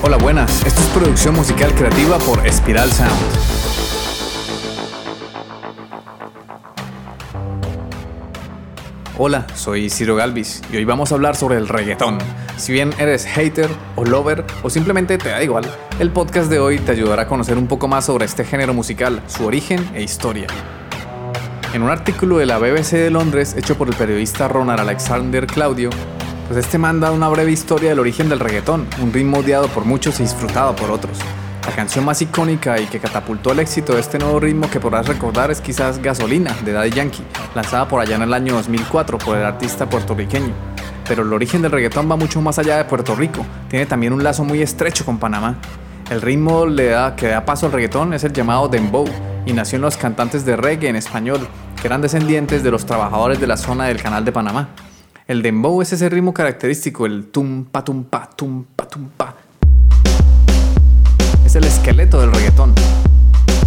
Hola, buenas. Esto es producción musical creativa por Espiral Sound. Hola, soy Ciro Galvis y hoy vamos a hablar sobre el reggaetón. Si bien eres hater o lover o simplemente te da igual, el podcast de hoy te ayudará a conocer un poco más sobre este género musical, su origen e historia. En un artículo de la BBC de Londres hecho por el periodista Ronald Alexander Claudio, pues este manda una breve historia del origen del reggaetón, un ritmo odiado por muchos y disfrutado por otros. La canción más icónica y que catapultó el éxito de este nuevo ritmo que podrás recordar es quizás Gasolina de Daddy Yankee, lanzada por allá en el año 2004 por el artista puertorriqueño. Pero el origen del reggaetón va mucho más allá de Puerto Rico, tiene también un lazo muy estrecho con Panamá. El ritmo da, que da paso al reggaetón es el llamado dembow y nació en los cantantes de reggae en español, que eran descendientes de los trabajadores de la zona del Canal de Panamá. El dembow es ese ritmo característico, el tum pa tum pa tum pa tum pa. Es el esqueleto del reggaetón.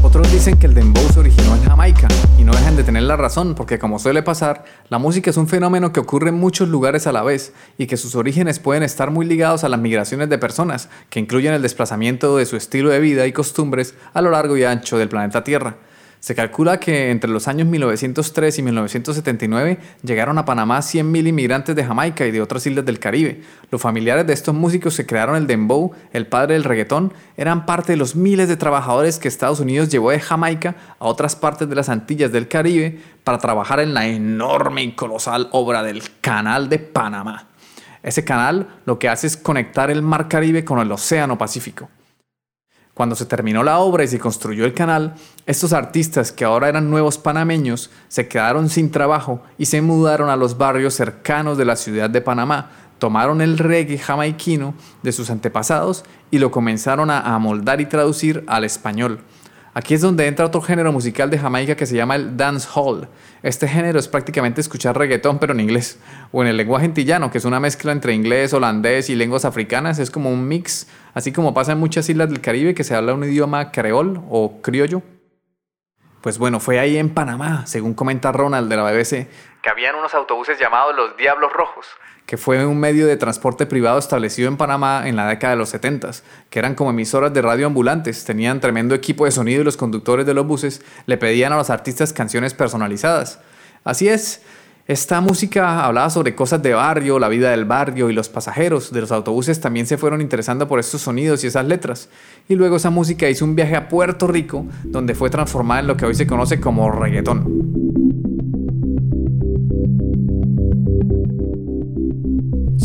Otros dicen que el dembow se originó en Jamaica y no dejan de tener la razón porque como suele pasar, la música es un fenómeno que ocurre en muchos lugares a la vez y que sus orígenes pueden estar muy ligados a las migraciones de personas que incluyen el desplazamiento de su estilo de vida y costumbres a lo largo y ancho del planeta Tierra. Se calcula que entre los años 1903 y 1979 llegaron a Panamá 100.000 inmigrantes de Jamaica y de otras islas del Caribe. Los familiares de estos músicos que crearon el dembow, el padre del reggaetón, eran parte de los miles de trabajadores que Estados Unidos llevó de Jamaica a otras partes de las Antillas del Caribe para trabajar en la enorme y colosal obra del Canal de Panamá. Ese canal lo que hace es conectar el Mar Caribe con el Océano Pacífico. Cuando se terminó la obra y se construyó el canal, estos artistas que ahora eran nuevos panameños se quedaron sin trabajo y se mudaron a los barrios cercanos de la ciudad de Panamá, tomaron el reggae jamaiquino de sus antepasados y lo comenzaron a amoldar y traducir al español. Aquí es donde entra otro género musical de Jamaica que se llama el dancehall. Este género es prácticamente escuchar reggaetón pero en inglés o en el lenguaje antillano, que es una mezcla entre inglés, holandés y lenguas africanas, es como un mix, así como pasa en muchas islas del Caribe que se habla un idioma creol o criollo. Pues bueno, fue ahí en Panamá, según comenta Ronald de la BBC, que habían unos autobuses llamados los Diablos Rojos, que fue un medio de transporte privado establecido en Panamá en la década de los 70, que eran como emisoras de radio ambulantes, tenían tremendo equipo de sonido y los conductores de los buses le pedían a los artistas canciones personalizadas. Así es, esta música hablaba sobre cosas de barrio, la vida del barrio y los pasajeros de los autobuses también se fueron interesando por estos sonidos y esas letras. Y luego esa música hizo un viaje a Puerto Rico donde fue transformada en lo que hoy se conoce como reggaetón.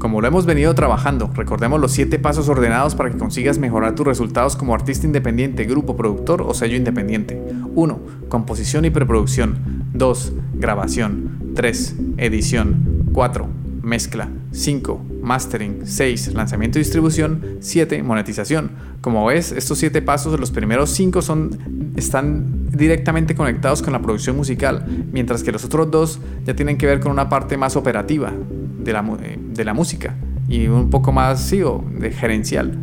Como lo hemos venido trabajando, recordemos los 7 pasos ordenados para que consigas mejorar tus resultados como artista independiente, grupo, productor o sello independiente. 1. Composición y preproducción. 2. Grabación. 3. Edición. 4. Mezcla. 5. Mastering. 6. Lanzamiento y distribución. 7. Monetización. Como ves, estos 7 pasos, los primeros 5 son, están directamente conectados con la producción musical, mientras que los otros dos ya tienen que ver con una parte más operativa, de la, eh, de la música y un poco más, sí, de gerencial.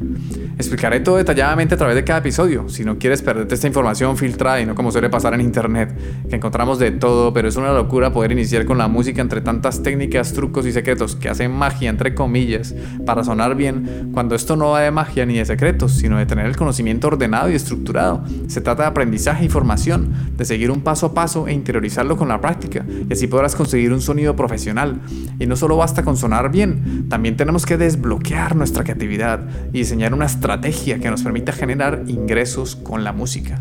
Explicaré todo detalladamente a través de cada episodio. Si no quieres perderte esta información filtrada y no como suele pasar en internet, que encontramos de todo, pero es una locura poder iniciar con la música entre tantas técnicas, trucos y secretos que hacen magia, entre comillas, para sonar bien, cuando esto no va de magia ni de secretos, sino de tener el conocimiento ordenado y estructurado. Se trata de aprendizaje y formación, de seguir un paso a paso e interiorizarlo con la práctica, y así podrás conseguir un sonido profesional. Y no solo basta con sonar bien, también tenemos que desbloquear nuestra creatividad y diseñar una estrategia que nos permita generar ingresos con la música.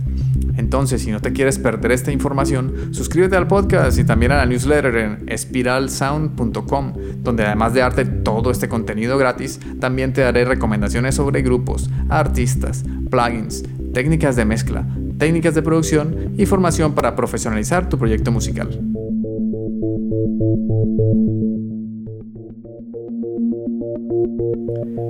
Entonces, si no te quieres perder esta información, suscríbete al podcast y también a la newsletter en espiralsound.com, donde además de darte todo este contenido gratis, también te daré recomendaciones sobre grupos, artistas, plugins, técnicas de mezcla, técnicas de producción y formación para profesionalizar tu proyecto musical.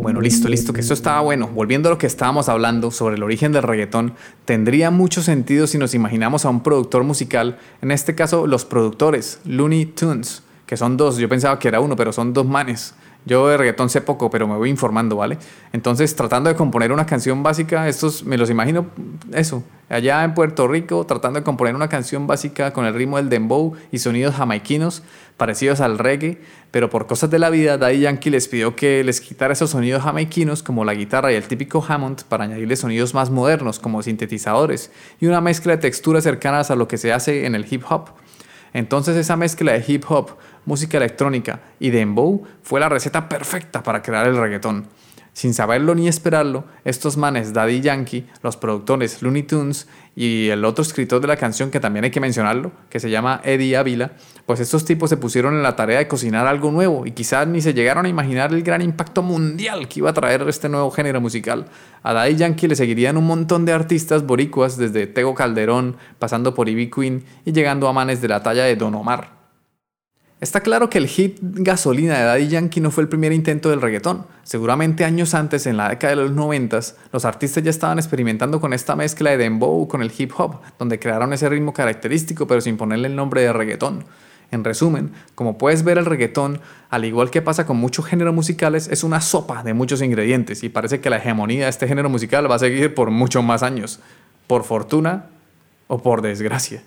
Bueno, listo, listo, que esto estaba bueno. Volviendo a lo que estábamos hablando sobre el origen del reggaetón, tendría mucho sentido si nos imaginamos a un productor musical, en este caso los productores, Looney Tunes, que son dos, yo pensaba que era uno, pero son dos manes. Yo de reggaetón sé poco, pero me voy informando, ¿vale? Entonces, tratando de componer una canción básica, estos me los imagino, eso, allá en Puerto Rico, tratando de componer una canción básica con el ritmo del dembow y sonidos jamaiquinos parecidos al reggae, pero por cosas de la vida, Daddy Yankee les pidió que les quitara esos sonidos jamaiquinos como la guitarra y el típico Hammond para añadirle sonidos más modernos como sintetizadores y una mezcla de texturas cercanas a lo que se hace en el hip hop. Entonces esa mezcla de hip hop, música electrónica y dembow fue la receta perfecta para crear el reggaetón. Sin saberlo ni esperarlo, estos manes Daddy Yankee, los productores Looney Tunes y el otro escritor de la canción que también hay que mencionarlo, que se llama Eddie Ávila, pues estos tipos se pusieron en la tarea de cocinar algo nuevo y quizás ni se llegaron a imaginar el gran impacto mundial que iba a traer este nuevo género musical. A Daddy Yankee le seguirían un montón de artistas boricuas desde Tego Calderón, pasando por Ivy Queen y llegando a manes de la talla de Don Omar. Está claro que el hit Gasolina de Daddy Yankee no fue el primer intento del reggaetón. Seguramente años antes, en la década de los 90, los artistas ya estaban experimentando con esta mezcla de dembow con el hip hop, donde crearon ese ritmo característico pero sin ponerle el nombre de reggaetón. En resumen, como puedes ver el reggaetón, al igual que pasa con muchos géneros musicales, es una sopa de muchos ingredientes y parece que la hegemonía de este género musical va a seguir por muchos más años, por fortuna o por desgracia.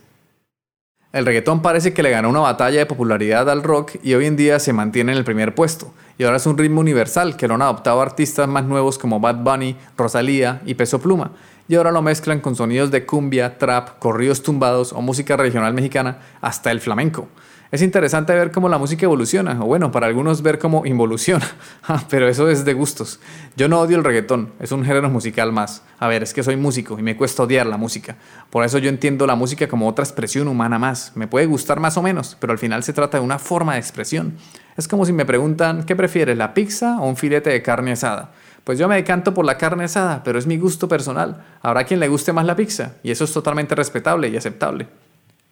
El reggaetón parece que le ganó una batalla de popularidad al rock y hoy en día se mantiene en el primer puesto. Y ahora es un ritmo universal que lo han adoptado artistas más nuevos como Bad Bunny, Rosalía y Peso Pluma. Y ahora lo mezclan con sonidos de cumbia, trap, corridos tumbados o música regional mexicana hasta el flamenco. Es interesante ver cómo la música evoluciona, o bueno, para algunos ver cómo involuciona, ah, pero eso es de gustos. Yo no odio el reggaetón, es un género musical más. A ver, es que soy músico y me cuesta odiar la música. Por eso yo entiendo la música como otra expresión humana más. Me puede gustar más o menos, pero al final se trata de una forma de expresión. Es como si me preguntan, ¿qué prefieres, la pizza o un filete de carne asada? Pues yo me decanto por la carne asada, pero es mi gusto personal. Habrá quien le guste más la pizza, y eso es totalmente respetable y aceptable.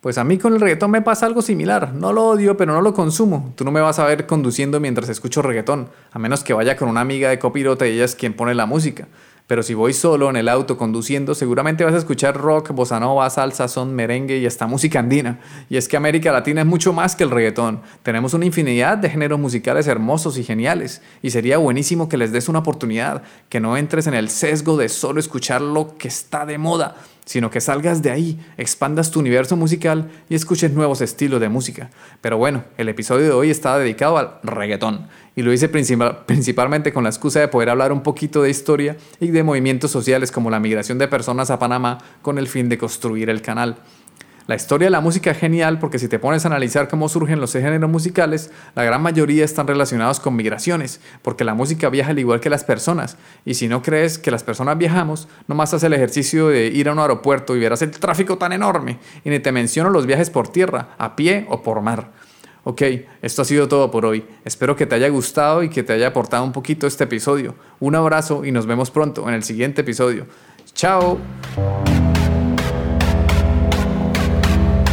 Pues a mí con el reggaetón me pasa algo similar. No lo odio, pero no lo consumo. Tú no me vas a ver conduciendo mientras escucho reggaetón, a menos que vaya con una amiga de copilote y ella es quien pone la música. Pero si voy solo en el auto conduciendo, seguramente vas a escuchar rock, bossa nova, salsa, son, merengue y hasta música andina. Y es que América Latina es mucho más que el reggaetón. Tenemos una infinidad de géneros musicales hermosos y geniales. Y sería buenísimo que les des una oportunidad, que no entres en el sesgo de solo escuchar lo que está de moda sino que salgas de ahí, expandas tu universo musical y escuches nuevos estilos de música. Pero bueno, el episodio de hoy está dedicado al reggaetón y lo hice principalmente con la excusa de poder hablar un poquito de historia y de movimientos sociales como la migración de personas a Panamá con el fin de construir el canal. La historia de la música es genial porque si te pones a analizar cómo surgen los géneros musicales, la gran mayoría están relacionados con migraciones, porque la música viaja al igual que las personas. Y si no crees que las personas viajamos, nomás haz el ejercicio de ir a un aeropuerto y verás el tráfico tan enorme. Y ni te menciono los viajes por tierra, a pie o por mar. Ok, esto ha sido todo por hoy. Espero que te haya gustado y que te haya aportado un poquito este episodio. Un abrazo y nos vemos pronto en el siguiente episodio. Chao.